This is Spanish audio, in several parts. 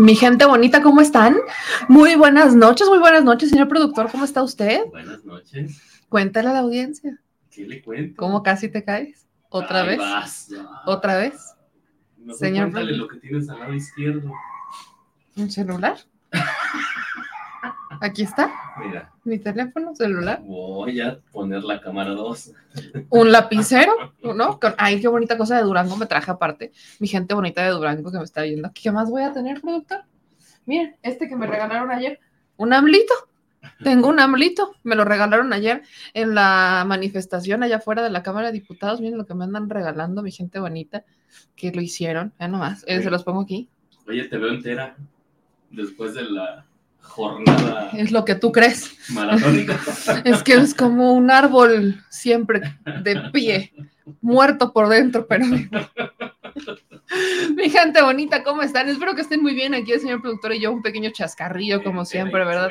Mi gente bonita, ¿cómo están? Muy buenas noches, muy buenas noches, señor productor, ¿cómo está usted? Buenas noches. Cuéntale a la audiencia. ¿Qué le cuento? ¿Cómo casi te caes? ¿Otra vez? ¿Otra vez? Mejor Señor cuéntale lo que tienes al lado izquierdo. ¿Un celular? Aquí está, Mira, mi teléfono celular. voy a poner la cámara 2. Un lapicero, ¿no? Ay, qué bonita cosa de Durango me traje aparte. Mi gente bonita de Durango que me está viendo. ¿Qué más voy a tener, productor? Miren, este que me regalaron ayer. Un amlito. Tengo un amlito. Me lo regalaron ayer en la manifestación allá afuera de la Cámara de Diputados. Miren lo que me andan regalando, mi gente bonita, que lo hicieron. Ya nomás. Eh, se los pongo aquí. Oye, te veo entera después de la jornada Es lo que tú crees. maratónica. Es que es como un árbol siempre de pie, muerto por dentro, pero. Mi gente bonita, ¿cómo están? Espero que estén muy bien. Aquí el señor productor y yo, un pequeño chascarrillo, como siempre, ¿verdad?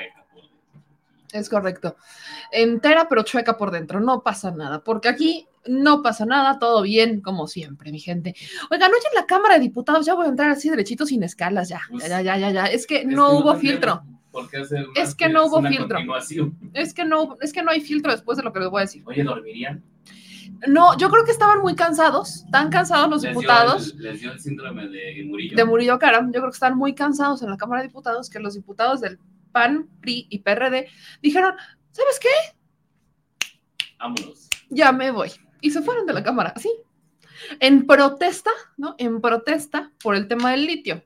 Es correcto. Entera pero chueca por dentro, no pasa nada, porque aquí no pasa nada, todo bien, como siempre, mi gente. Oigan, hoy en la Cámara de Diputados ya voy a entrar así derechito sin escalas, ya, ya, ya, ya, ya, ya. Es que no hubo filtro. Es que no hubo filtro. Es que no, es que no hay filtro después de lo que les voy a decir. Oye, ¿dormirían? No, yo creo que estaban muy cansados, tan cansados los Les dio diputados el- les dio el síndrome de Murillo. de Murillo Caram, yo creo que están muy cansados en la Cámara de Diputados que los diputados del PAN, PRI y PRD dijeron, ¿sabes qué? Vámonos. Ya me voy. Y se fueron de la Cámara, así. En protesta, ¿no? En protesta por el tema del litio.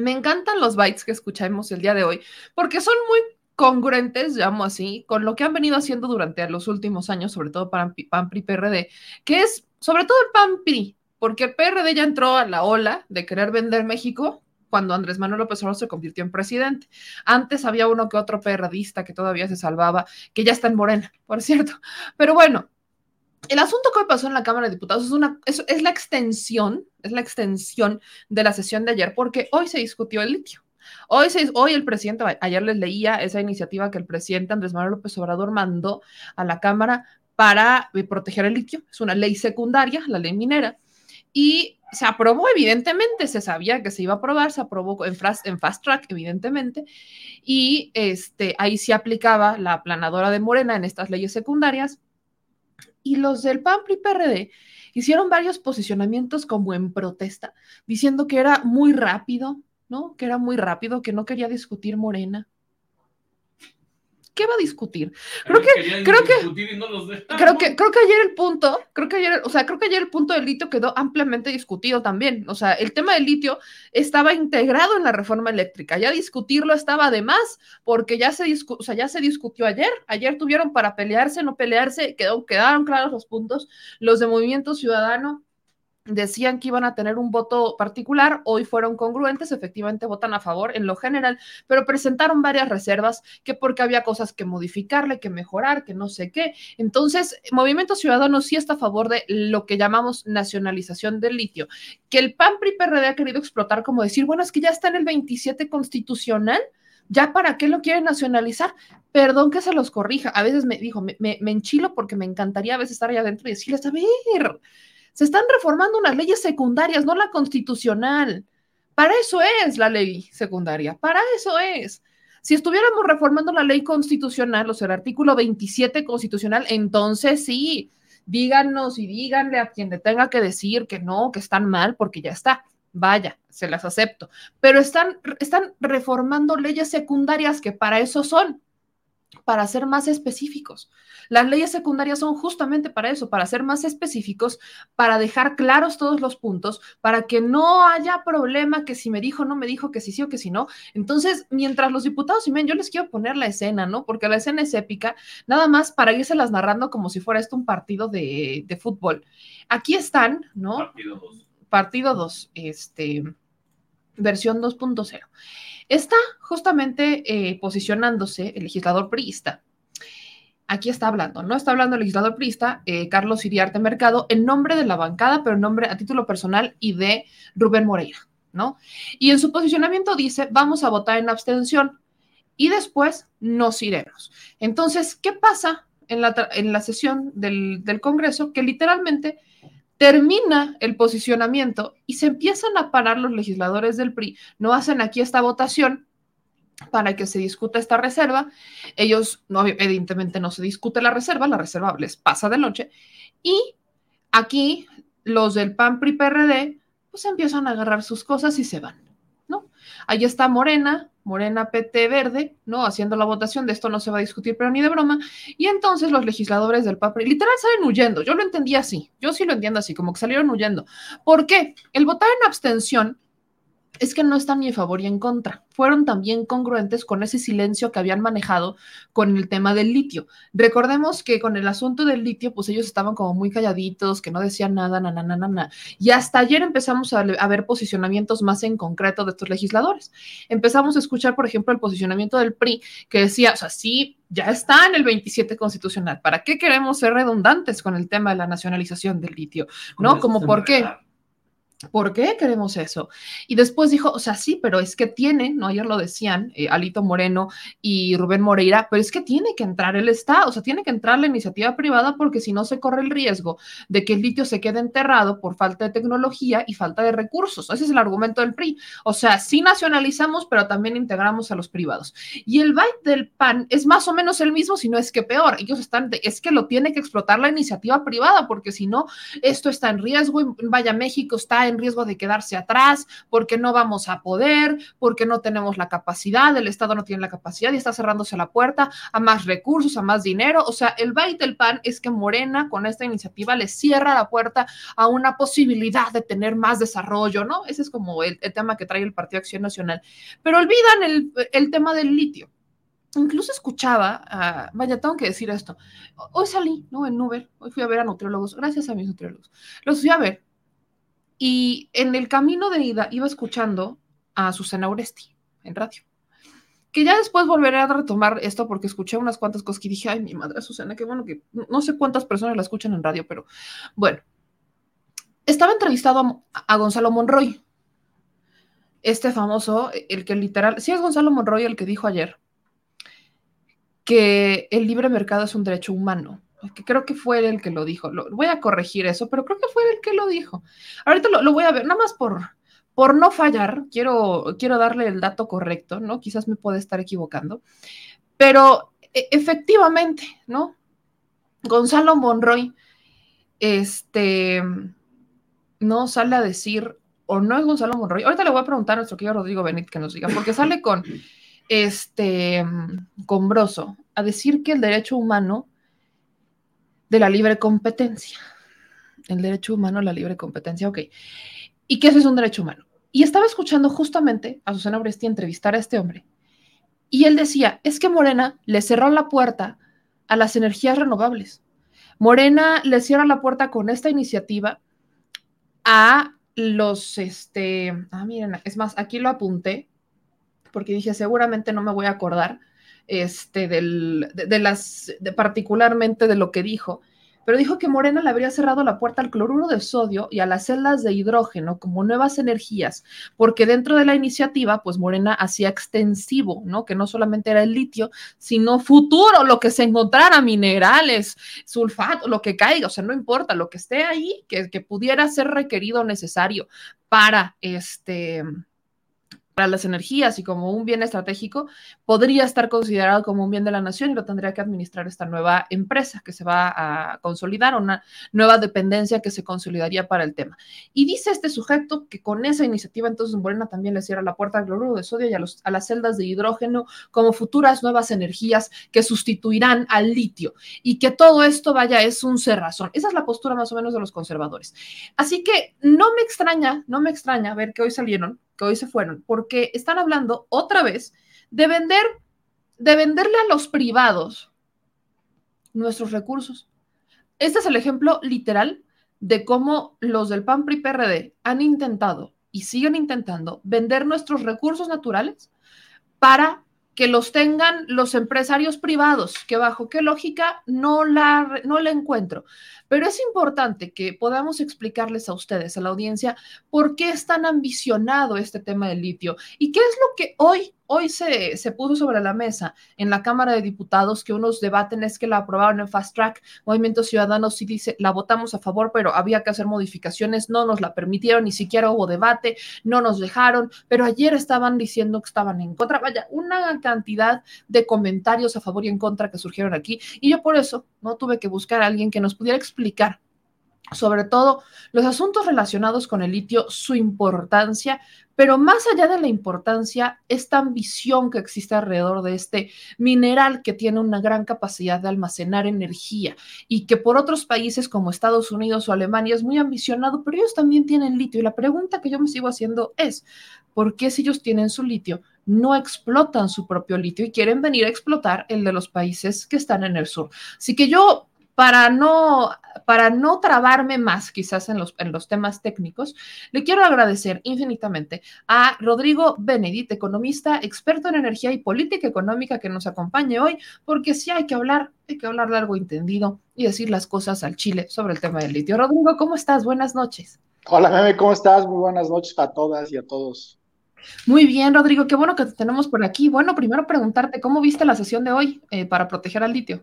Me encantan los bytes que escuchamos el día de hoy, porque son muy congruentes, llamo así, con lo que han venido haciendo durante los últimos años, sobre todo PAN, PAN PRI, PRD, que es sobre todo el PAN PRI, porque el PRD ya entró a la ola de querer vender México cuando Andrés Manuel López Obrador se convirtió en presidente. Antes había uno que otro PRDista que todavía se salvaba, que ya está en Morena, por cierto. Pero bueno, el asunto que hoy pasó en la Cámara de Diputados es, una, es, la extensión, es la extensión de la sesión de ayer, porque hoy se discutió el litio. Hoy, se, hoy el presidente, ayer les leía esa iniciativa que el presidente Andrés Manuel López Obrador mandó a la Cámara para eh, proteger el litio. Es una ley secundaria, la ley minera, y se aprobó, evidentemente, se sabía que se iba a aprobar, se aprobó en fast, en fast track, evidentemente, y este, ahí se aplicaba la aplanadora de Morena en estas leyes secundarias, y los del PAN PRI PRD hicieron varios posicionamientos como en protesta, diciendo que era muy rápido, ¿no? Que era muy rápido, que no quería discutir Morena. ¿Qué va a discutir? Creo que, creo que, no los creo que, creo que ayer el punto, creo que ayer, o sea, creo que ayer el punto del litio quedó ampliamente discutido también. O sea, el tema del litio estaba integrado en la reforma eléctrica. Ya discutirlo estaba de más, porque ya se, discu o sea, ya se discutió ayer. Ayer tuvieron para pelearse, no pelearse, quedó, quedaron claros los puntos. Los de Movimiento Ciudadano decían que iban a tener un voto particular, hoy fueron congruentes, efectivamente votan a favor en lo general, pero presentaron varias reservas, que porque había cosas que modificarle, que mejorar, que no sé qué. Entonces, Movimiento Ciudadano sí está a favor de lo que llamamos nacionalización del litio, que el PAN PRI ha querido explotar como decir, bueno, es que ya está en el 27 constitucional, ¿Ya para qué lo quieren nacionalizar? Perdón que se los corrija. A veces me dijo, me, me, me enchilo porque me encantaría a veces estar allá adentro y decirles, a ver, se están reformando unas leyes secundarias, no la constitucional. Para eso es la ley secundaria, para eso es. Si estuviéramos reformando la ley constitucional, o sea, el artículo 27 constitucional, entonces sí, díganos y díganle a quien le tenga que decir que no, que están mal, porque ya está. vaya, se las acepto, pero están, están reformando leyes secundarias que para eso son, para ser más específicos. Las leyes secundarias son justamente para eso, para ser más específicos, para dejar claros todos los puntos, para que no haya problema que si me dijo, no me dijo, que si sí o que si no. Entonces, mientras los diputados y men, yo les quiero poner la escena, ¿no? Porque la escena es épica, nada más para irse las narrando como si fuera esto un partido de, de fútbol. Aquí están, ¿no? Partido 2. Partido 2, este, versión 2.0. Está justamente eh, posicionándose el legislador priista aquí está hablando, ¿no? Está hablando el legislador priista, eh, Carlos Iriarte Mercado, en nombre de la bancada, pero en nombre a título personal y de Rubén Moreira, ¿no? Y en su posicionamiento dice, vamos a votar en abstención y después nos iremos. Entonces, ¿qué pasa en la, en la sesión del, del Congreso? Que literalmente termina el posicionamiento y se empiezan a parar los legisladores del PRI, no hacen aquí esta votación para que se discuta esta reserva. Ellos, evidentemente, no se discute la reserva, la reserva les pasa de noche. Y aquí los del PAN PRI PRD, pues empiezan a agarrar sus cosas y se van. Ahí está Morena, Morena PT Verde, ¿no? Haciendo la votación de esto no se va a discutir, pero ni de broma. Y entonces los legisladores del PAN PRI literal salen huyendo. Yo lo entendí así, yo sí lo entiendo así, como que salieron huyendo. ¿Por qué? El votar en abstención es que no están ni a favor y en contra. Fueron también congruentes con ese silencio que habían manejado con el tema del litio. Recordemos que con el asunto del litio, pues ellos estaban como muy calladitos, que no decían nada, na, na, na, na, Y hasta ayer empezamos a, a ver posicionamientos más en concreto de estos legisladores. Empezamos a escuchar, por ejemplo, el posicionamiento del PRI, que decía, o sea, sí, ya está en el 27 constitucional. ¿Para qué queremos ser redundantes con el tema de la nacionalización del litio? ¿No? Como por qué. ¿Por qué queremos eso? Y después dijo, o sea, sí, pero es que tiene, ¿no? Ayer lo decían, eh, Alito Moreno y Rubén Moreira, pero es que tiene que entrar el Estado, o sea, tiene que entrar la iniciativa privada porque si no se corre el riesgo de que el litio se quede enterrado por falta de tecnología y falta de recursos. Ese es el argumento del PRI. O sea, sí nacionalizamos, pero también integramos a los privados. Y el byte del PAN es más o menos el mismo, si no es que peor. Ellos están, es que lo tiene que explotar la iniciativa privada porque si no, esto está en riesgo. Y vaya, México está en riesgo de quedarse atrás, porque no vamos a poder, porque no tenemos la capacidad, el Estado no tiene la capacidad y está cerrándose la puerta a más recursos, a más dinero. O sea, el bait del pan es que Morena con esta iniciativa le cierra la puerta a una posibilidad de tener más desarrollo, ¿no? Ese es como el, tema que trae el Partido Acción Nacional. Pero olvidan el, el tema del litio incluso escuchaba, vaya, tengo que decir esto, hoy salí, ¿no? En Uber, hoy fui a ver a nutriólogos, gracias a mis nutriólogos, los fui a ver y en el camino de ida iba escuchando a Susana Oresti en radio. Que ya después volveré a retomar esto porque escuché unas cuantas cosas que dije, ay, mi madre Susana, qué bueno que no sé cuántas personas la escuchan en radio, pero bueno. Estaba entrevistado a, Gonzalo Monroy, este famoso, el que literal, sí es Gonzalo Monroy el que dijo ayer que el libre mercado es un derecho humano que creo que fue el que lo dijo. Lo, voy a corregir eso, pero creo que fue el que lo dijo. Ahorita lo, voy a ver, nada más por, por no fallar, quiero, quiero darle el dato correcto, ¿no? Quizás me puede estar equivocando, pero e, efectivamente, ¿no? Gonzalo Monroy, este, no sale a decir, o no es Gonzalo Monroy, ahorita le voy a preguntar a nuestro querido Rodrigo Benítez que nos diga, porque sale con, este, con Broso, a decir que el derecho humano de la libre competencia. El derecho humano, la libre competencia, ok. ¿Y qué es un derecho humano? Y estaba escuchando justamente a Susana Oresti entrevistar a este hombre. Y él decía, es que Morena le cerró la puerta a las energías renovables. Morena le cierra la puerta con esta iniciativa a los, este, ah, miren, es más, aquí lo apunté, porque dije, seguramente no me voy a acordar, este, del, de, las, de, particularmente de lo que dijo, pero dijo que Morena le habría cerrado la puerta al cloruro de sodio y a las celdas de hidrógeno como nuevas energías, porque dentro de la iniciativa, pues Morena hacía extensivo, ¿no? Que no solamente era el litio, sino futuro, lo que se encontrara, minerales, sulfato, lo que caiga, o sea, no importa, lo que esté ahí, que, que pudiera ser requerido necesario para este para las energías y como un bien estratégico, podría estar considerado como un bien de la nación y lo tendría que administrar esta nueva empresa que se va a consolidar, una nueva dependencia que se consolidaría para el tema. Y dice este sujeto que con esa iniciativa entonces Morena también le cierra la puerta al cloruro de sodio y a, a las celdas de hidrógeno como futuras nuevas energías que sustituirán al litio y que todo esto vaya es un cerrazón. Esa es la postura más o menos de los conservadores. Así que no me extraña, no me extraña ver que hoy salieron que hoy se fueron, porque están hablando otra vez de vender, de venderle a los privados nuestros recursos. Este es el ejemplo literal de cómo los del PAN PRI PRD han intentado y siguen intentando vender nuestros recursos naturales para que los tengan los empresarios privados, que bajo qué lógica no la, no la encuentro. Pero es importante que podamos explicarles a ustedes, a la audiencia, por qué es tan ambicionado este tema del litio y qué es lo que hoy Hoy se, se, puso sobre la mesa en la Cámara de Diputados que unos debaten es que la aprobaron en fast track. Movimiento Ciudadano sí dice, la votamos a favor, pero había que hacer modificaciones, no nos la permitieron, ni siquiera hubo debate, no nos dejaron, pero ayer estaban diciendo que estaban en contra. Vaya, una cantidad de comentarios a favor y en contra que surgieron aquí. Y yo por eso no tuve que buscar a alguien que nos pudiera explicar sobre todo los asuntos relacionados con el litio, su importancia, pero más allá de la importancia, esta ambición que existe alrededor de este mineral que tiene una gran capacidad de almacenar energía y que por otros países como Estados Unidos o Alemania es muy ambicionado, pero ellos también tienen litio. Y la pregunta que yo me sigo haciendo es, ¿por qué si ellos tienen su litio, no explotan su propio litio y quieren venir a explotar el de los países que están en el sur? Así que yo para no, para no trabarme más quizás en los, en los temas técnicos, le quiero agradecer infinitamente a Rodrigo Benedit, economista, experto en energía y política económica que nos acompañe hoy, porque sí hay que hablar, hay que hablar largo entendido y decir las cosas al chile sobre el tema del litio. Rodrigo, ¿cómo estás? Buenas noches. Hola, Meme, ¿cómo estás? Muy buenas noches a todas y a todos. Muy bien, Rodrigo, qué bueno que te tenemos por aquí. Bueno, primero preguntarte, ¿cómo viste la sesión de hoy eh, para proteger al litio?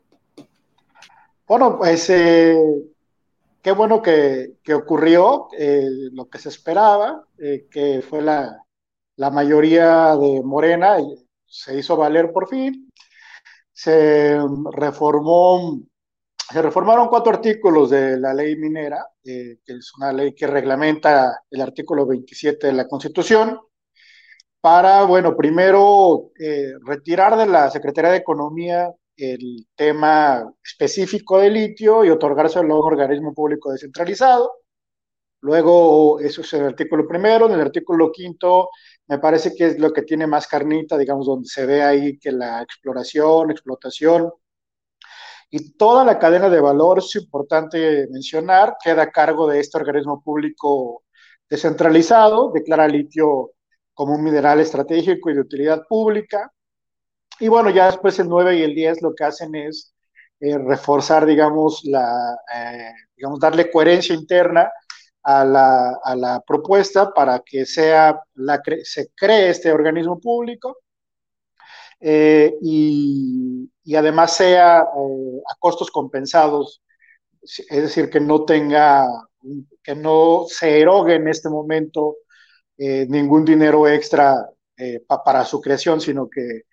Bueno, pues eh, qué bueno que, ocurrió eh, lo que se esperaba, eh, que fue la, mayoría de Morena, se hizo valer por fin. Se reformó, se reformaron cuatro artículos de la ley minera, que es una ley que reglamenta el artículo 27 de la Constitución, para, bueno, primero retirar de la Secretaría de Economía el tema específico de litio y otorgárselo a un organismo público descentralizado. Luego, eso es el artículo primero. En el artículo quinto, me parece que es lo que tiene más carnita, digamos, donde se ve ahí que la exploración, explotación y toda la cadena de valor, es importante mencionar, queda a cargo de este organismo público descentralizado, declara litio como un mineral estratégico y de utilidad pública, y bueno, ya después el 9 y el 10 lo que hacen es eh, reforzar, digamos, la, eh, digamos, darle coherencia interna a la, a la propuesta para que sea la, se cree este organismo público eh, y, y, además sea a costos compensados, es decir, que no tenga, que no se erogue en este momento ningún dinero extra para su creación, sino que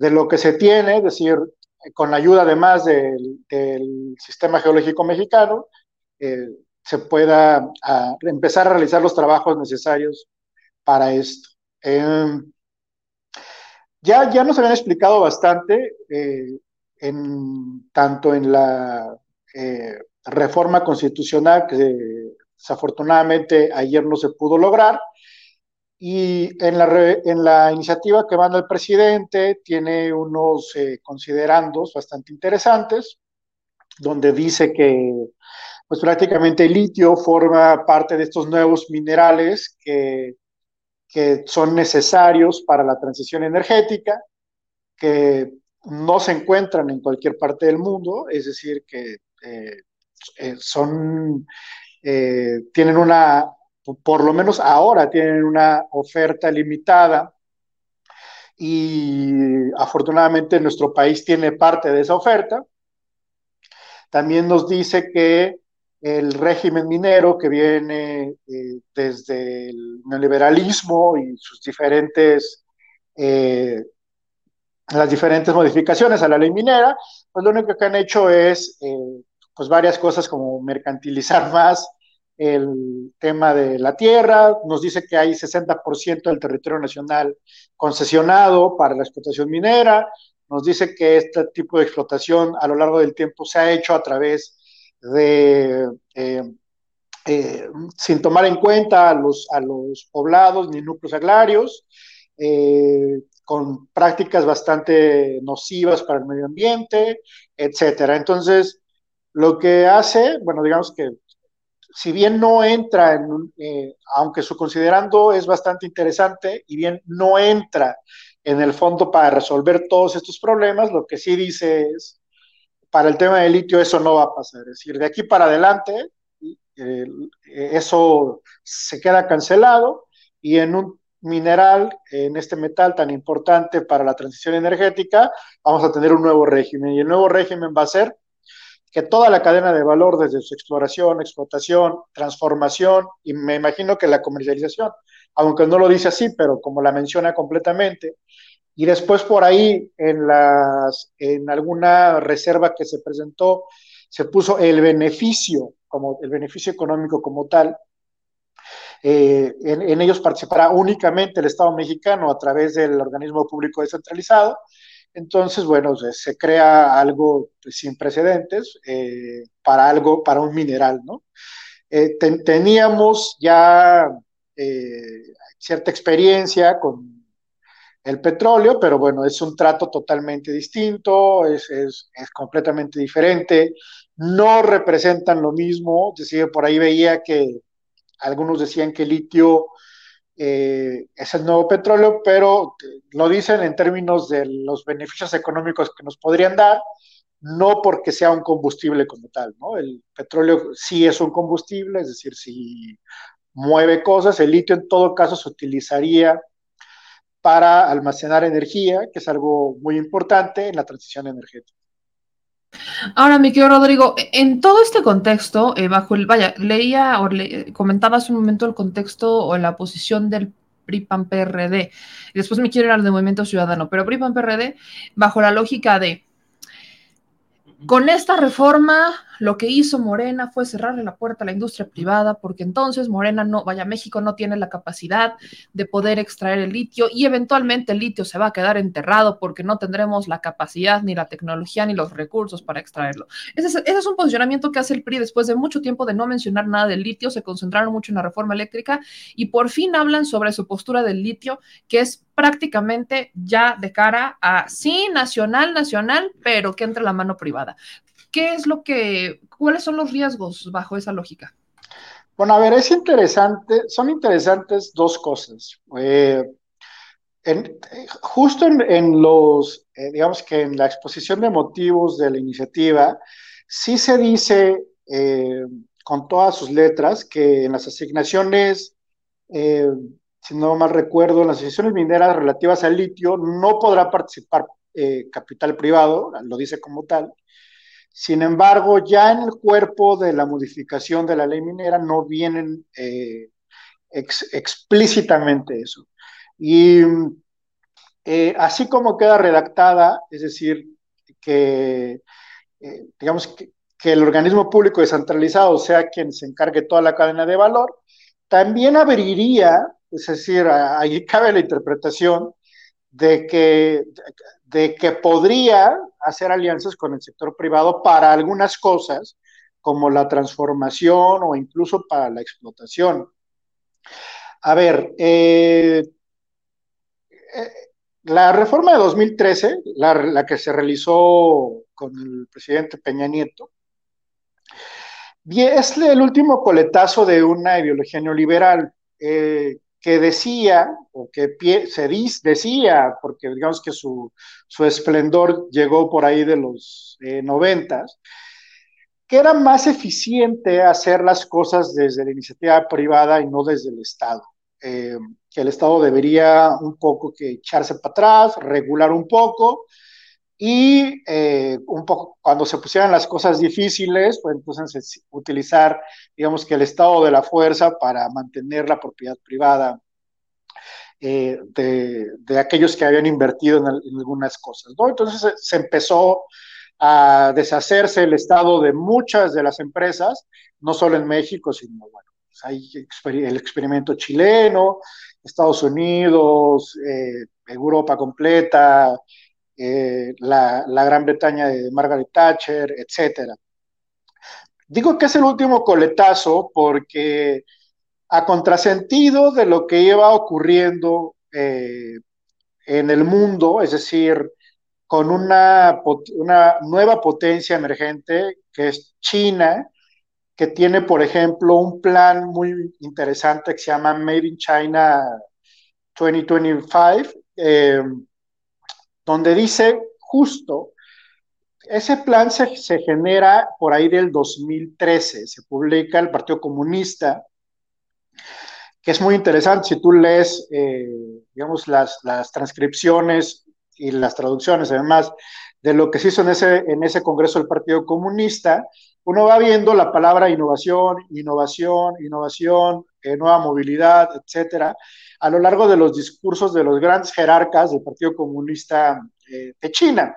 de lo que se tiene, es decir, con la ayuda además del, sistema geológico mexicano, eh, se pueda empezar a realizar los trabajos necesarios para esto. Em, ya, ya nos habían explicado bastante, eh, en, tanto en la eh, reforma constitucional, que desafortunadamente ayer no se pudo lograr, y en la, en la iniciativa que manda el presidente tiene unos eh, considerandos bastante interesantes, donde dice que pues prácticamente el litio forma parte de estos nuevos minerales que, que son necesarios para la transición energética, que no se encuentran en cualquier parte del mundo, es decir, que eh, eh, son, tienen una por lo menos ahora tienen una oferta limitada y afortunadamente nuestro país tiene parte de esa oferta. También nos dice que el régimen minero que viene eh, desde el neoliberalismo y sus diferentes, eh, las diferentes modificaciones a la ley minera, pues lo único que han hecho es eh, pues varias cosas como mercantilizar más el tema de la tierra, nos dice que hay 60% del territorio nacional concesionado para la explotación minera, nos dice que este tipo de explotación a lo largo del tiempo se ha hecho a través de, eh, eh, sin tomar en cuenta a los, a los poblados ni núcleos agrarios, eh, con prácticas bastante nocivas para el medio ambiente, etcétera. Entonces, lo que hace, bueno, digamos que si bien no entra en, aunque su considerando es bastante interesante, y bien no entra en el fondo para resolver todos estos problemas, lo que sí dice es para el tema del litio eso no va a pasar. Es decir, de aquí para adelante eh, eso se queda cancelado y en un mineral, en este metal tan importante para la transición energética, vamos a tener un nuevo régimen. Y el nuevo régimen va a ser que toda la cadena de valor, desde su exploración, explotación, transformación y me imagino que la comercialización, aunque no lo dice así, pero como la menciona completamente, y después por ahí, en, las, en alguna reserva que se presentó, se puso el beneficio, como el beneficio económico como tal. Eh, en, ellos participará únicamente el Estado mexicano a través del organismo público descentralizado. Entonces, bueno, se, crea algo pues, sin precedentes eh, para algo, para un mineral, ¿no? Eh, teníamos ya cierta experiencia con el petróleo, pero bueno, es un trato totalmente distinto, es, es, es, completamente diferente, no representan lo mismo, decir, por ahí veía que algunos decían que litio eh, es el nuevo petróleo, pero lo dicen en términos de los beneficios económicos que nos podrían dar, no porque sea un combustible como tal, ¿no? El petróleo sí es un combustible, es decir, si mueve cosas, el litio en todo caso se utilizaría para almacenar energía, que es algo muy importante en la transición energética. Ahora, mi querido Rodrigo, en todo este contexto, eh, bajo el, vaya, leía o le, comentaba hace un momento el contexto o la posición del PRI-PAN-PRD, después me quiero hablar de Movimiento Ciudadano, pero PRI-PAN-PRD, bajo la lógica de, con esta reforma lo que hizo Morena fue cerrarle la puerta a la industria privada porque entonces Morena no, vaya, México no tiene la capacidad de poder extraer el litio y eventualmente el litio se va a quedar enterrado porque no tendremos la capacidad ni la tecnología ni los recursos para extraerlo. Ese es, un posicionamiento que hace el PRI después de mucho tiempo de no mencionar nada del litio, se concentraron mucho en la reforma eléctrica y por fin hablan sobre su postura del litio que es prácticamente ya de cara a sí, nacional, nacional, pero que entre la mano privada. ¿Qué es lo que, cuáles son los riesgos bajo esa lógica? Bueno, a ver, es interesante, son interesantes dos cosas. Eh, justo en, los, eh, digamos que en la exposición de motivos de la iniciativa, sí se dice eh, con todas sus letras que en las asignaciones, si no mal recuerdo, en las asignaciones mineras relativas al litio no podrá participar capital privado, lo dice como tal, sin embargo, ya en el cuerpo de la modificación de la ley minera no vienen eh, explícitamente eso. Y eh, así como queda redactada, es decir, que eh, digamos que, el organismo público descentralizado sea quien se encargue toda la cadena de valor, también abriría, es decir, ahí cabe la interpretación de que, de que podría hacer alianzas con el sector privado para algunas cosas, como la transformación o incluso para la explotación. A ver, eh, eh, la reforma de 2013, la, que se realizó con el presidente Peña Nieto, es el último coletazo de una ideología neoliberal. Eh, que decía, o que se decía, porque digamos que su, esplendor llegó por ahí de los eh, noventas, que era más eficiente hacer las cosas desde la iniciativa privada y no desde el Estado. Eh, que el Estado debería un poco que echarse para atrás, regular un poco y eh, un poco, cuando se pusieran las cosas difíciles, pues entonces utilizar, digamos que el estado de la fuerza para mantener la propiedad privada eh, de, aquellos que habían invertido en, algunas cosas, ¿no? Entonces se, empezó a deshacerse el estado de muchas de las empresas, no solo en México, sino, bueno, pues hay el experimento chileno, Estados Unidos, eh, Europa completa, eh, la, Gran Bretaña de Margaret Thatcher, etc. Digo que es el último coletazo porque a contrasentido de lo que iba ocurriendo eh, en el mundo, es decir, con una, nueva potencia emergente que es China, que tiene, por ejemplo, un plan muy interesante que se llama Made in China 2025, eh, donde dice justo, ese plan se, genera por ahí del 2013, se publica el Partido Comunista, que es muy interesante si tú lees, eh, digamos, las, las, transcripciones y las traducciones, además, de lo que se hizo en ese, en ese Congreso del Partido Comunista, uno va viendo la palabra innovación, innovación, innovación, eh, nueva movilidad, etcétera, a lo largo de los discursos de los grandes jerarcas del Partido Comunista eh, de China.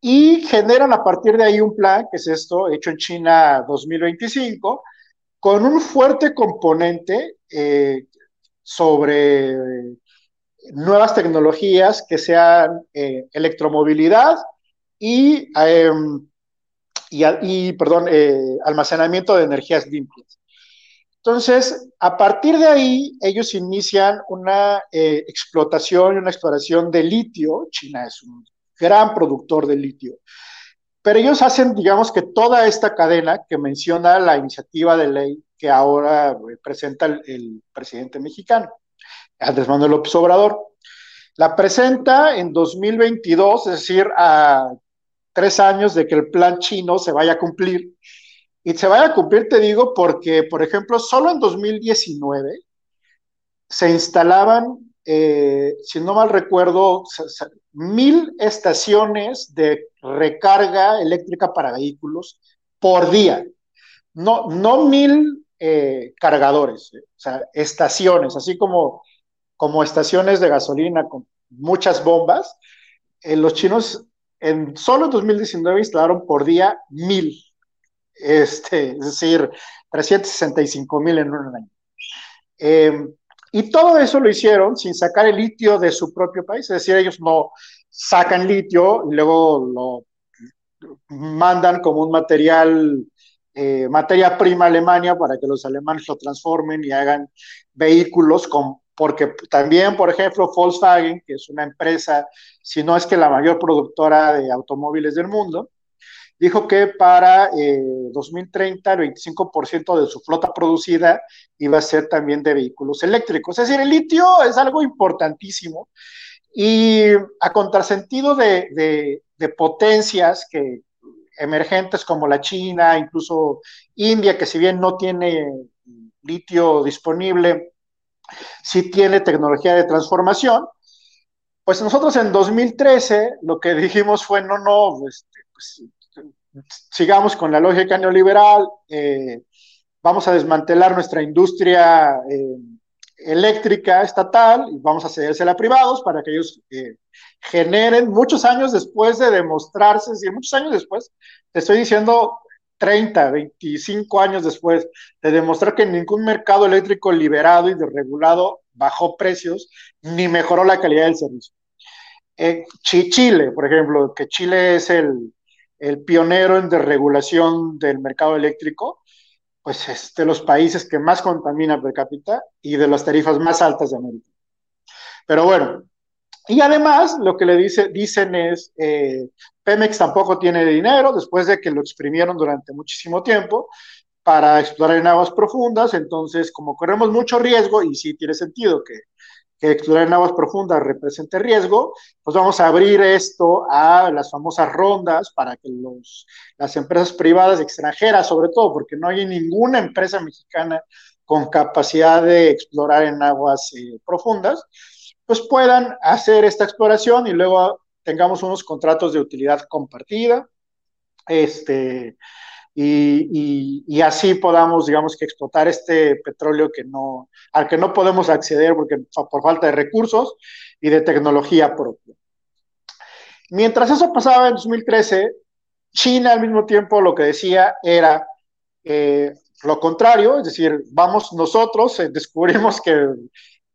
Y generan a partir de ahí un plan, que es esto, hecho en China 2025, con un fuerte componente eh, sobre nuevas tecnologías que sean electromovilidad y y, perdón, eh, almacenamiento de energías limpias. Entonces, a partir de ahí, ellos inician una eh, explotación y una exploración de litio. China es un gran productor de litio. Pero ellos hacen, digamos que toda esta cadena que menciona la iniciativa de ley que ahora eh, presenta el, el presidente mexicano, Andrés Manuel López Obrador. La presenta en 2022, es decir, a tres años de que el plan chino se vaya a cumplir. Y se vaya a cumplir, te digo, porque, por ejemplo, solo en 2019 se instalaban, eh, si no mal recuerdo, mil estaciones de recarga eléctrica para vehículos por día. No, no mil eh, cargadores, eh, o sea, estaciones, así como, como estaciones de gasolina con muchas bombas. los chinos en solo en 2019 instalaron por día mil, este, es decir, 365 mil en un año. Em, y todo eso lo hicieron sin sacar el litio de su propio país, es decir, ellos no sacan litio y luego lo mandan como un material, eh, materia prima a Alemania para que los alemanes lo transformen y hagan vehículos con porque también, por ejemplo, Volkswagen, que es una empresa, si no es que la mayor productora de automóviles del mundo, dijo que para 2030 eh, el 25% de su flota producida iba a ser también de vehículos eléctricos. Es decir, el litio es algo importantísimo y a contrasentido de, de potencias que emergentes como la China, incluso India, que si bien no tiene litio disponible, sí tiene tecnología de transformación. Pues nosotros en 2013 lo que dijimos fue, no, no, este, pues, sigamos con la lógica neoliberal, eh, vamos a desmantelar nuestra industria eh, eléctrica estatal y vamos a cedérsela a privados para que ellos eh, generen muchos años después de demostrarse, es muchos años después, te estoy diciendo 30, 25 años después de demostrar que ningún mercado eléctrico liberado y desregulado bajó precios ni mejoró la calidad del servicio. Chile, por ejemplo, que Chile es el, pionero en desregulación del mercado eléctrico, pues es de los países que más contamina per cápita y de las tarifas más altas de América. Pero bueno, y además lo que le dice, dicen es, eh, Pemex tampoco tiene dinero después de que lo exprimieron durante muchísimo tiempo para explorar en aguas profundas, entonces como corremos mucho riesgo, y sí tiene sentido que, que explorar en aguas profundas represente riesgo, pues vamos a abrir esto a las famosas rondas para que los, las empresas privadas extranjeras, sobre todo, porque no hay ninguna empresa mexicana con capacidad de explorar en aguas eh, profundas, pues puedan hacer esta exploración y luego tengamos unos contratos de utilidad compartida, este, y, así podamos, digamos, que explotar este petróleo que no, al que no podemos acceder porque, por falta de recursos y de tecnología propia. Mientras eso pasaba en 2013, China al mismo tiempo lo que decía era eh, lo contrario, es decir, vamos nosotros, eh, descubrimos que,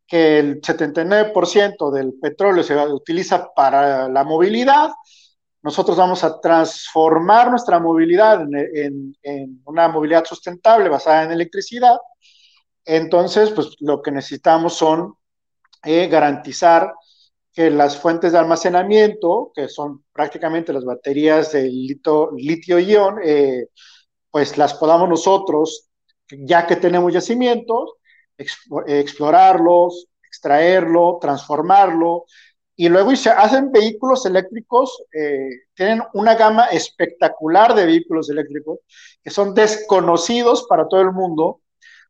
que el 79% del petróleo se utiliza para la movilidad, nosotros vamos a transformar nuestra movilidad en, una movilidad sustentable basada en electricidad. Entonces, pues lo que necesitamos son eh, garantizar que las fuentes de almacenamiento, que son prácticamente las baterías de litio-ion, eh, pues las podamos nosotros, ya que tenemos yacimientos, explorarlos, extraerlo, transformarlo, y luego se hacen vehículos eléctricos, eh, tienen una gama espectacular de vehículos eléctricos que son desconocidos para todo el mundo,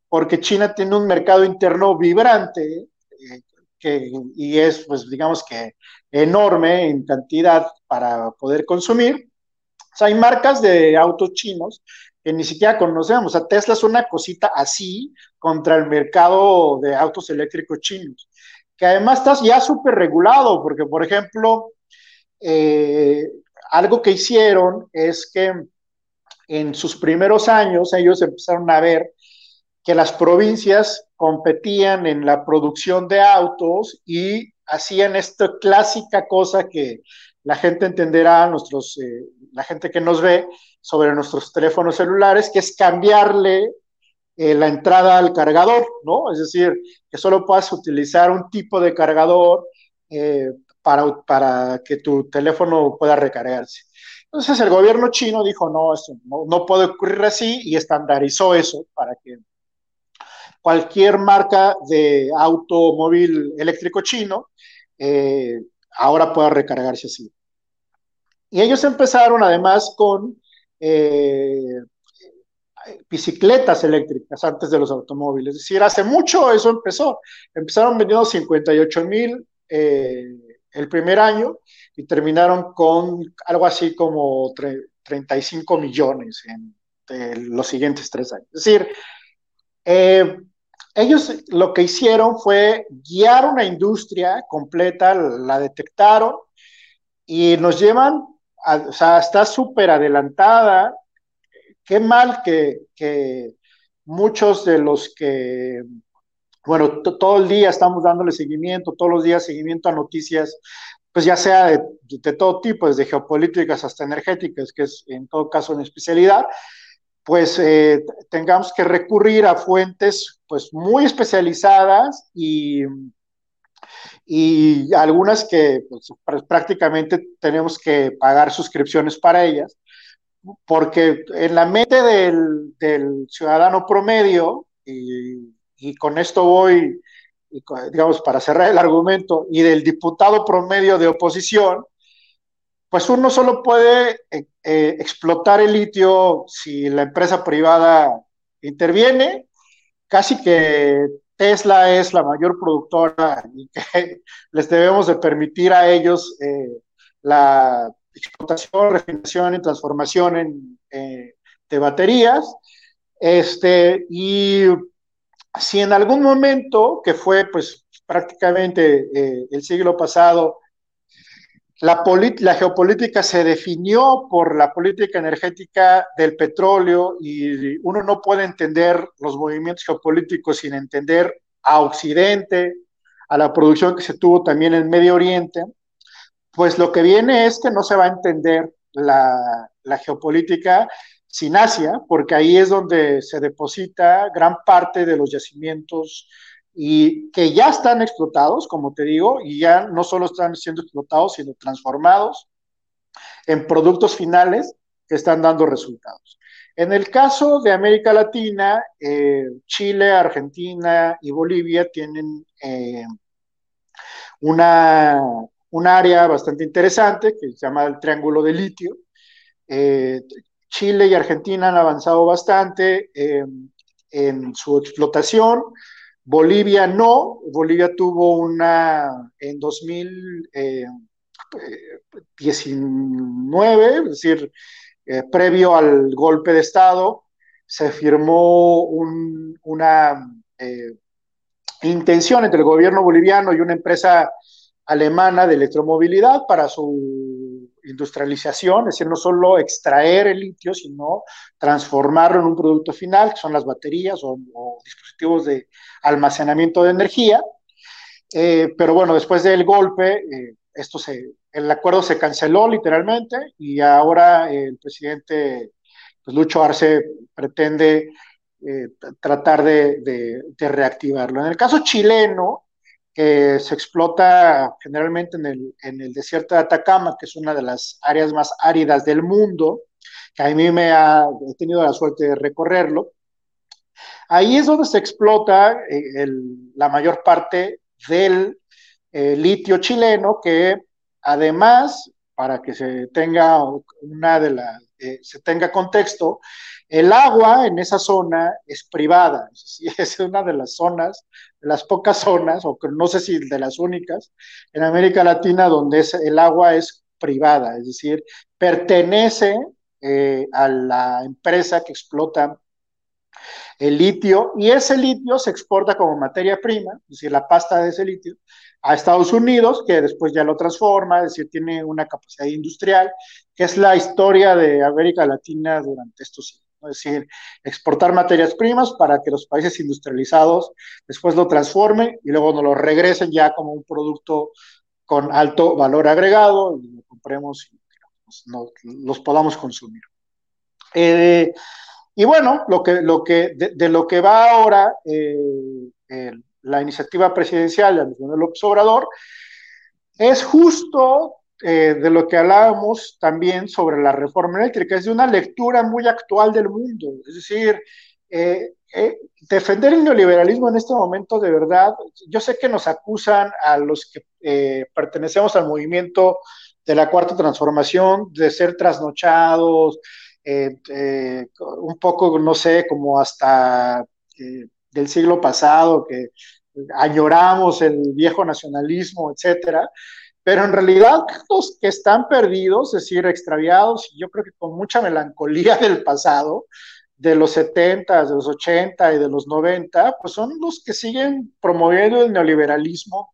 porque China tiene un mercado interno vibrante eh, que, y es, pues, digamos que enorme en cantidad para poder consumir. O sea, hay marcas de autos chinos que ni siquiera conocemos. O sea, Tesla es una cosita así contra el mercado de autos eléctricos chinos que además está ya súper regulado, porque por ejemplo, eh, algo que hicieron es que en sus primeros años ellos empezaron a ver que las provincias competían en la producción de autos y hacían esta clásica cosa que la gente entenderá, nuestros, eh, la gente que nos ve sobre nuestros teléfonos celulares, que es cambiarle eh, la entrada al cargador, ¿no? Es decir, que solo puedas utilizar un tipo de cargador eh, para, para, que tu teléfono pueda recargarse. Entonces el gobierno chino dijo, no, esto no, puede ocurrir así y estandarizó eso para que cualquier marca de automóvil eléctrico chino eh, ahora pueda recargarse así. Y ellos empezaron además con bicicletas eléctricas antes de los automóviles. Es decir, hace mucho eso empezó. Empezaron vendiendo 58 mil eh, el primer año y terminaron con algo así como 35 millones en, los siguientes tres años. Es decir, eh, ellos lo que hicieron fue guiar una industria completa, la detectaron y nos llevan, o sea, está súper adelantada qué mal que, muchos de los que, bueno, todo el día estamos dándole seguimiento, todos los días seguimiento a noticias, pues ya sea de, todo tipo, desde geopolíticas hasta energéticas, que es en todo caso una especialidad, pues eh, tengamos que recurrir a fuentes pues muy especializadas y, y algunas que pues, prácticamente tenemos que pagar suscripciones para ellas porque en la mente del, ciudadano promedio, y, con esto voy, digamos, para cerrar el argumento, y del diputado promedio de oposición, pues uno solo puede eh, eh, explotar el litio si la empresa privada interviene, casi que Tesla es la mayor productora y que les debemos de permitir a ellos eh, la explotación, refinación y transformación eh, de baterías. Este, y si en algún momento, que fue pues prácticamente eh, el siglo pasado, la, la, geopolítica se definió por la política energética del petróleo y uno no puede entender los movimientos geopolíticos sin entender a Occidente, a la producción que se tuvo también en Medio Oriente pues lo que viene es que no se va a entender la, geopolítica sin Asia, porque ahí es donde se deposita gran parte de los yacimientos y que ya están explotados, como te digo, y ya no solo están siendo explotados, sino transformados en productos finales que están dando resultados. En el caso de América Latina, eh, Chile, Argentina y Bolivia tienen eh, una, un área bastante interesante que se llama el Triángulo de Litio. Eh, Chile y Argentina han avanzado bastante en su explotación. Bolivia no. Bolivia tuvo una, en 2000, eh, 19, es decir, eh, previo al golpe de Estado, se firmó un, una eh, intención entre el gobierno boliviano y una empresa alemana de electromovilidad para su industrialización, es decir, no solo extraer el litio, sino transformarlo en un producto final, que son las baterías o, dispositivos de almacenamiento de energía. Eh, pero bueno, después del golpe, esto se, el acuerdo se canceló literalmente y ahora el presidente pues, Lucho Arce pretende eh, tratar de, reactivarlo. En el caso chileno, que se explota generalmente en el, en el, desierto de Atacama, que es una de las áreas más áridas del mundo, que a mí me ha he tenido la suerte de recorrerlo. Ahí es donde se explota eh, la mayor parte del eh, litio chileno, que además, para que se tenga una de las, eh, se tenga contexto, el agua en esa zona es privada, es una de las zonas, las pocas zonas, o no sé si de las únicas, en América Latina donde el agua es privada, es decir, pertenece eh, a la empresa que explota el litio y ese litio se exporta como materia prima, es decir, la pasta de ese litio, a Estados Unidos, que después ya lo transforma, es decir, tiene una capacidad industrial, que es la historia de América Latina durante estos siglos. Es decir, exportar materias primas para que los países industrializados después lo transformen y luego nos lo regresen ya como un producto con alto valor agregado y lo compremos y los podamos consumir. Eh, y bueno, lo que, lo que, de, lo que va ahora eh, la iniciativa presidencial de Andrés López Obrador es justo eh, de lo que hablábamos también sobre la reforma eléctrica, es de una lectura muy actual del mundo. Es decir, eh, defender el neoliberalismo en este momento de verdad, yo sé que nos acusan a los que pertenecemos al movimiento de la cuarta transformación de ser trasnochados, eh, eh, un poco, no sé, como hasta eh, del siglo pasado, que añoramos el viejo nacionalismo, etcétera, pero en realidad los que están perdidos, es decir, extraviados, yo creo que con mucha melancolía del pasado, de los 70, de los 80 y de los 90, pues son los que siguen promoviendo el neoliberalismo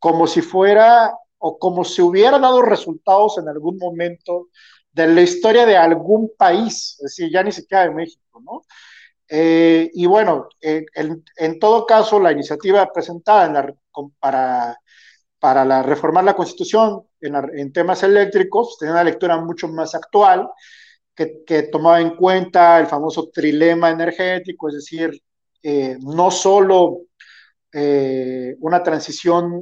como si fuera o como si hubiera dado resultados en algún momento de la historia de algún país, es decir, ya ni siquiera de México, ¿no? Eh, y bueno, en, todo caso, la iniciativa presentada en la, para, para la, reformar la Constitución en, temas eléctricos tenía una lectura mucho más actual, que, que, tomaba en cuenta el famoso trilema energético, es decir, eh, no solo eh, una transición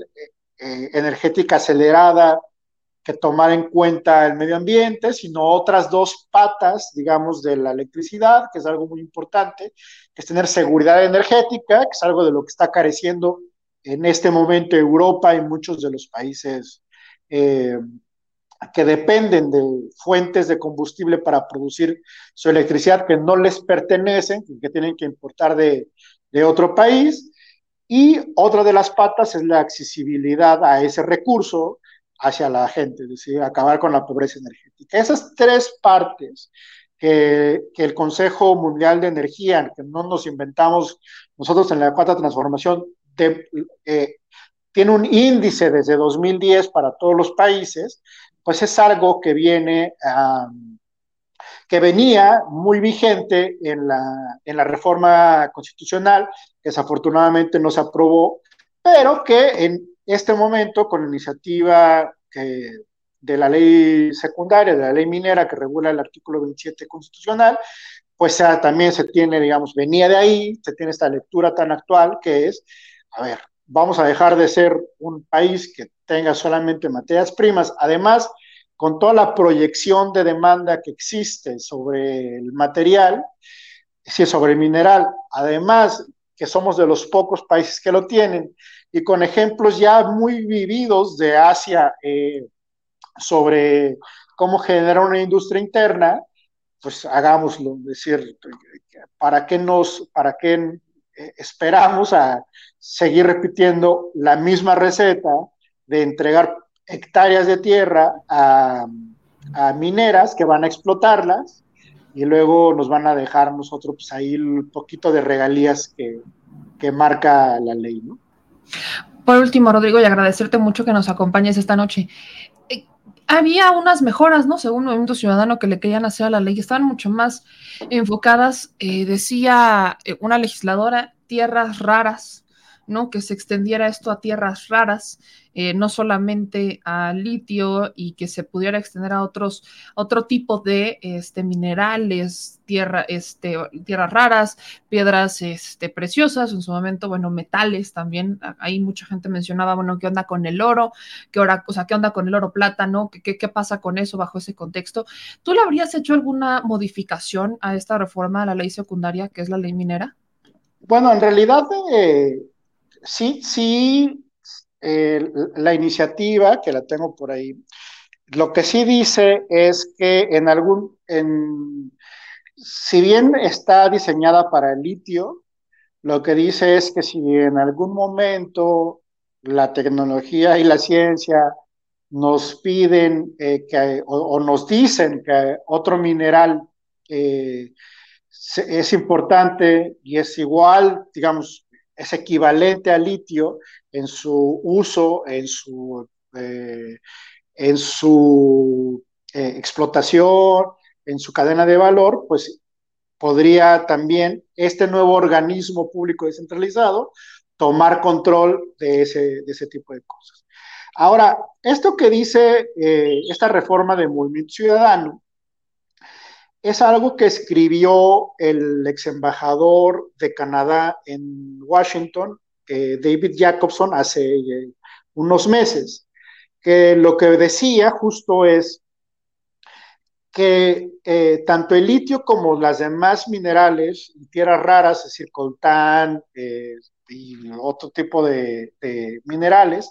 energética acelerada que tomar en cuenta el medio ambiente, sino otras dos patas, digamos, de la electricidad, que es algo muy importante, que es tener seguridad energética, que es algo de lo que está careciendo en este momento Europa y muchos de los países eh, que dependen de fuentes de combustible para producir su electricidad que no les pertenecen, que tienen que importar de, otro país. Y otra de las patas es la accesibilidad a ese recurso, hacia la gente, es decir, acabar con la pobreza energética. Esas tres partes que, el Consejo Mundial de Energía, que no nos inventamos nosotros en la cuarta transformación, de, eh, tiene un índice desde 2010 para todos los países, pues es algo que viene, que venía muy vigente en la, en la reforma constitucional, que desafortunadamente no se aprobó, pero que en este momento, con la iniciativa de la ley secundaria, de la ley minera que regula el artículo 27 constitucional, pues también se tiene, digamos, venía de ahí, se tiene esta lectura tan actual que es, a ver, vamos a dejar de ser un país que tenga solamente materias primas, además, con toda la proyección de demanda que existe sobre el material, sí, sobre el mineral, además que somos de los pocos países que lo tienen, y con ejemplos ya muy vividos de Asia eh, sobre cómo generar una industria interna, pues hagámoslo, es decir, ¿para qué nos, para qué esperamos a seguir repitiendo la misma receta de entregar hectáreas de tierra a, mineras que van a explotarlas y luego nos van a dejar nosotros pues, ahí un poquito de regalías que, que marca la ley, ¿no? Por último, Rodrigo, y agradecerte mucho que nos acompañes esta noche. Eh, había unas mejoras, ¿no? Según Movimiento Ciudadano que le querían hacer a la ley, estaban mucho más enfocadas, eh, decía eh, una legisladora, tierras raras, ¿no? Que se extendiera esto a tierras raras, eh, no solamente a litio y que se pudiera extender a otros, otro tipo de este, minerales, tierra, este, tierras raras, piedras este, preciosas, en su momento, bueno, metales también. Ahí mucha gente mencionaba, bueno, ¿qué onda con el oro? ¿Qué, hora, o sea, ¿qué onda con el oro plata? ¿no? ¿Qué, qué, qué pasa con eso bajo ese contexto? ¿Tú le habrías hecho alguna modificación a esta reforma a la ley secundaria, que es la ley minera? Bueno, en realidad, eh, sí, sí, eh, la iniciativa, que la tengo por ahí, lo que sí dice es que en algún, en, si bien está diseñada para el litio, lo que dice es que si en algún momento la tecnología y la ciencia nos piden eh, que, o, nos dicen que otro mineral eh, es importante y es igual, digamos, es equivalente al litio en su uso, en su, eh, en su eh, explotación, en su cadena de valor, pues podría también este nuevo organismo público descentralizado tomar control de ese, de ese tipo de cosas. Ahora, esto que dice eh, esta reforma de Movimiento Ciudadano es algo que escribió el ex embajador de Canadá en Washington, eh, David Jacobson, hace eh, unos meses, que lo que decía justo es que eh, tanto el litio como las demás minerales y tierras raras, es decir, coltán y otro tipo de minerales,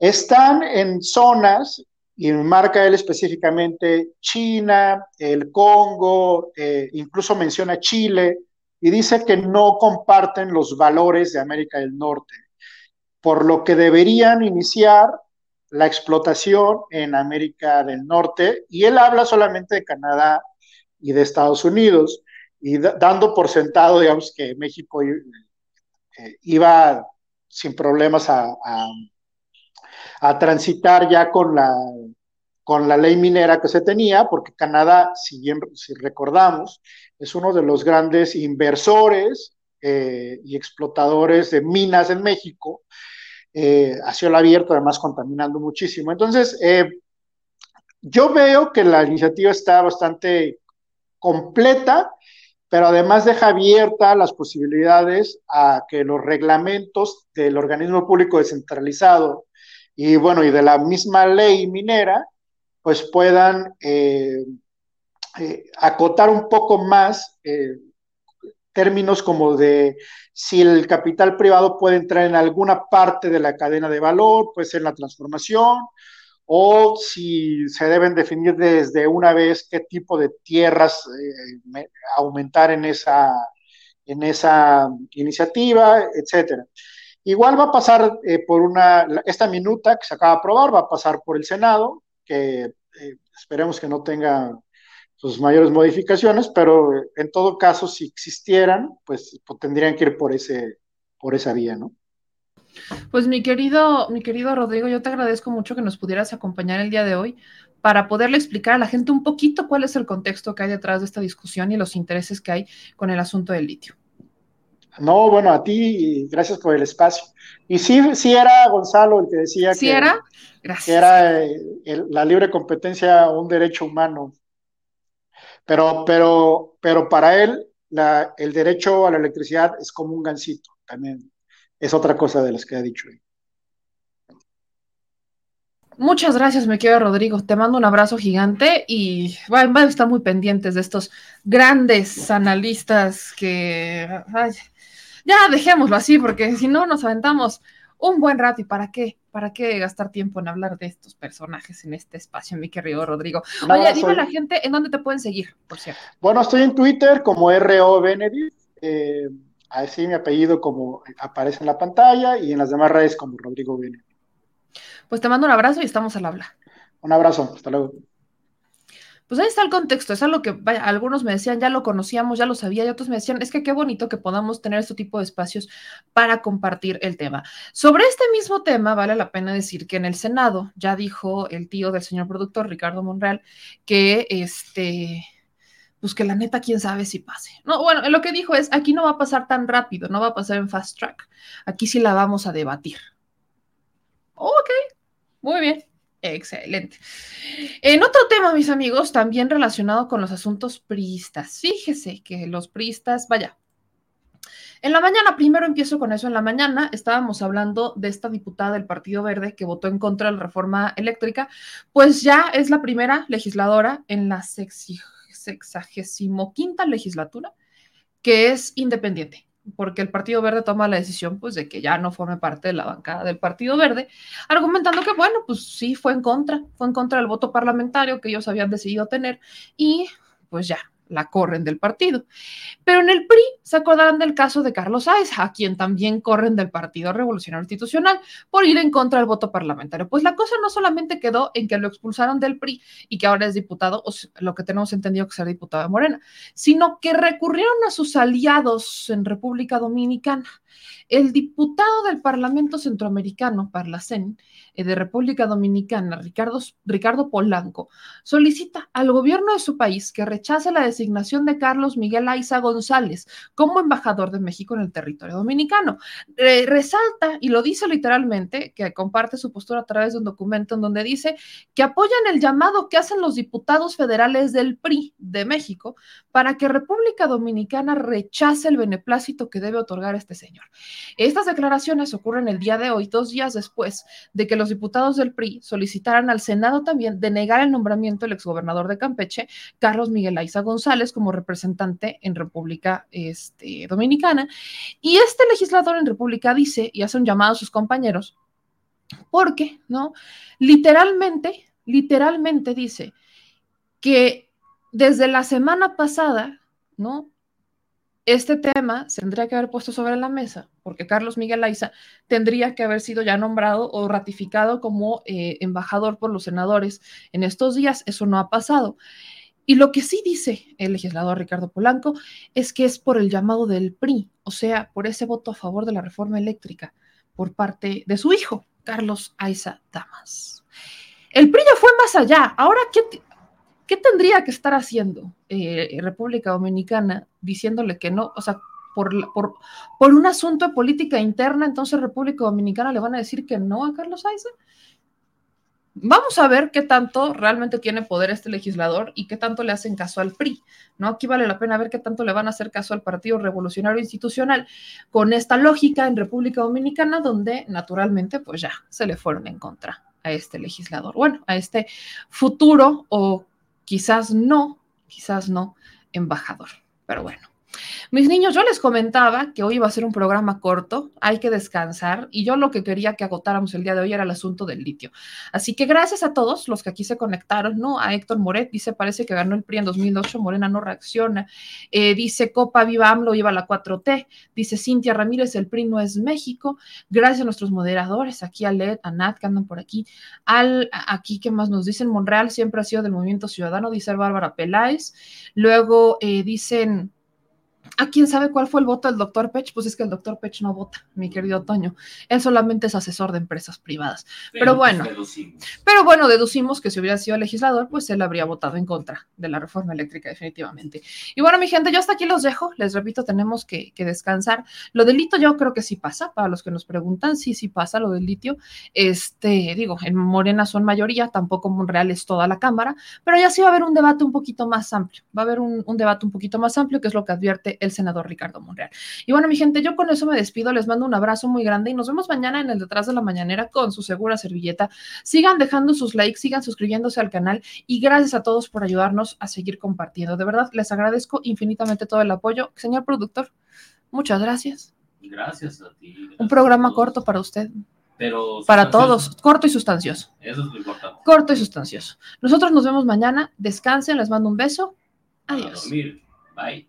están en zonas y marca él específicamente China, el Congo, eh, incluso menciona Chile, y dice que no comparten los valores de América del Norte, por lo que deberían iniciar la explotación en América del Norte, y él habla solamente de Canadá y de Estados Unidos, y dando por sentado, digamos, que México eh, iba sin problemas a, a a transitar ya con la, con la ley minera que se tenía, porque Canadá, si bien si recordamos, es uno de los grandes inversores eh, y explotadores de minas en México, eh, a cielo abierto, además contaminando muchísimo. Entonces, eh, yo veo que la iniciativa está bastante completa, pero además deja abierta las posibilidades a que los reglamentos del organismo público descentralizado y bueno, y de la misma ley minera, pues puedan eh, eh, acotar un poco más eh, términos como de si el capital privado puede entrar en alguna parte de la cadena de valor, puede ser la transformación, o si se deben definir desde una vez qué tipo de tierras aumentar en esa, en esa iniciativa, etcétera. Igual va a pasar por una, esta minuta que se acaba de aprobar, va a pasar por el Senado, que eh, esperemos que no tenga sus mayores modificaciones, pero en todo caso, si existieran, pues, pues tendrían que ir por, ese, por esa vía, ¿no? Pues mi querido, mi querido Rodrigo, yo te agradezco mucho que nos pudieras acompañar el día de hoy para poderle explicar a la gente un poquito cuál es el contexto que hay detrás de esta discusión y los intereses que hay con el asunto del litio. No, bueno, a ti, gracias por el espacio. Y sí, sí era Gonzalo el que decía ¿Sí que, era? Gracias. que era el, la libre competencia un derecho humano. Pero, pero, pero para él, la, el derecho a la electricidad es como un gancito, también es otra cosa de las que ha dicho. Muchas gracias, me quiero Rodrigo. Te mando un abrazo gigante y van a estar muy pendientes de estos grandes analistas que. Ay, ya dejémoslo así, porque si no nos aventamos un buen rato. ¿Y para qué? ¿Para qué gastar tiempo en hablar de estos personajes en este espacio, mi querido Rodrigo? Oye, dime soy- a la gente en dónde te pueden seguir, por cierto. Bueno, estoy en Twitter como RO Benedict, eh, así mi apellido como aparece en la pantalla y en las demás redes como Rodrigo Benedict. Pues te mando un abrazo y estamos al habla. Un abrazo, hasta luego. Pues ahí está el contexto, es algo que vaya, algunos me decían, ya lo conocíamos, ya lo sabía, y otros me decían, es que qué bonito que podamos tener este tipo de espacios para compartir el tema. Sobre este mismo tema, vale la pena decir que en el Senado ya dijo el tío del señor productor, Ricardo Monreal, que este, pues que la neta, quién sabe si pase. No, bueno, lo que dijo es, aquí no va a pasar tan rápido, no va a pasar en fast track, aquí sí la vamos a debatir. Ok, muy bien. Excelente. En otro tema, mis amigos, también relacionado con los asuntos priistas. Fíjese que los priistas, vaya, en la mañana, primero empiezo con eso, en la mañana estábamos hablando de esta diputada del Partido Verde que votó en contra de la reforma eléctrica, pues ya es la primera legisladora en la sexagésimo quinta legislatura que es independiente porque el Partido Verde toma la decisión pues de que ya no forme parte de la bancada del Partido Verde, argumentando que bueno, pues sí fue en contra, fue en contra del voto parlamentario que ellos habían decidido tener y pues ya, la corren del partido. Pero en el PRI se acordarán del caso de Carlos Sáez, a quien también corren del Partido Revolucionario Institucional por ir en contra del voto parlamentario. Pues la cosa no solamente quedó en que lo expulsaron del PRI y que ahora es diputado, o lo que tenemos entendido que será diputado de Morena, sino que recurrieron a sus aliados en República Dominicana. El diputado del Parlamento Centroamericano, Parlacén, eh, de República Dominicana, Ricardo, Ricardo Polanco, solicita al gobierno de su país que rechace la designación de Carlos Miguel Aiza González como embajador de México en el territorio dominicano. resalta, y lo dice literalmente, que comparte su postura a través de un documento en donde dice que apoyan el llamado que hacen los diputados federales del PRI de México para que República Dominicana rechace el beneplácito que debe otorgar este señor. Estas declaraciones ocurren el día de hoy, dos días después de que los diputados del PRI solicitaran al Senado también denegar el nombramiento del exgobernador de Campeche, Carlos Miguel Aiza González, como representante en República este, Dominicana. Y este legislador en República dice y hace un llamado a sus compañeros, porque, ¿no? Literalmente, literalmente dice que desde la semana pasada, ¿no? Este tema se tendría que haber puesto sobre la mesa, porque Carlos Miguel Aiza tendría que haber sido ya nombrado o ratificado como eh, embajador por los senadores en estos días. Eso no ha pasado. Y lo que sí dice el legislador Ricardo Polanco es que es por el llamado del PRI, o sea, por ese voto a favor de la reforma eléctrica por parte de su hijo, Carlos Aiza Damas. El PRI ya fue más allá. Ahora, ¿qué, ¿qué tendría que estar haciendo eh, República Dominicana diciéndole que no? O sea, por, un asunto de política interna, entonces República Dominicana le van a decir que no a Carlos Aiza. Vamos a ver qué tanto realmente tiene poder este legislador y qué tanto le hacen caso al PRI, ¿no? Aquí vale la pena ver qué tanto le van a hacer caso al Partido Revolucionario Institucional con esta lógica en República Dominicana, donde naturalmente, pues ya se le fueron en contra a este legislador, bueno, a este futuro o quizás no, quizás no, embajador. Pero bueno. Mis niños, yo les comentaba que hoy iba a ser un programa corto, hay que descansar y yo lo que quería que agotáramos el día de hoy era el asunto del litio. Así que gracias a todos los que aquí se conectaron, ¿no? A Héctor Moret, dice, parece que ganó el PRI en 2008, Morena no reacciona. Eh, dice, Copa Viva AMLO iba a la 4T. Dice, Cintia Ramírez, el PRI no es México. Gracias a nuestros moderadores, aquí a Led, a Nat, que andan por aquí. Al, aquí, ¿qué más nos dicen? Monreal siempre ha sido del Movimiento Ciudadano, dice Bárbara Peláez. Luego eh, dicen... ¿A quién sabe cuál fue el voto del doctor Pech? Pues es que el doctor Pech no vota, mi querido Toño. Él solamente es asesor de empresas privadas. Pero, bueno, pero bueno, deducimos que si hubiera sido legislador, pues él habría votado en contra de la reforma eléctrica, definitivamente. Y bueno, mi gente, yo hasta aquí los dejo. Les repito, tenemos que, descansar. Lo del litio yo creo que sí pasa, para los que nos preguntan, sí, sí pasa lo del litio. Este, digo, en Morena son mayoría, tampoco Monreal es toda la Cámara, pero ya sí va a haber un debate un poquito más amplio. Va a haber un, un debate un poquito más amplio, que es lo que advierte el senador Ricardo Monreal. Y bueno, mi gente, yo con eso me despido, les mando un abrazo muy grande y nos vemos mañana en el detrás de la mañanera con su segura servilleta. Sigan dejando sus likes, sigan suscribiéndose al canal y gracias a todos por ayudarnos a seguir compartiendo. De verdad, les agradezco infinitamente todo el apoyo. Señor productor, muchas gracias. Gracias a ti. un programa corto para usted. Pero para todos, corto y sustancioso. Eso es lo importante. Corto y sustancioso. Nosotros nos vemos mañana. Descansen, les mando un beso. Adiós. A dormir. Bye.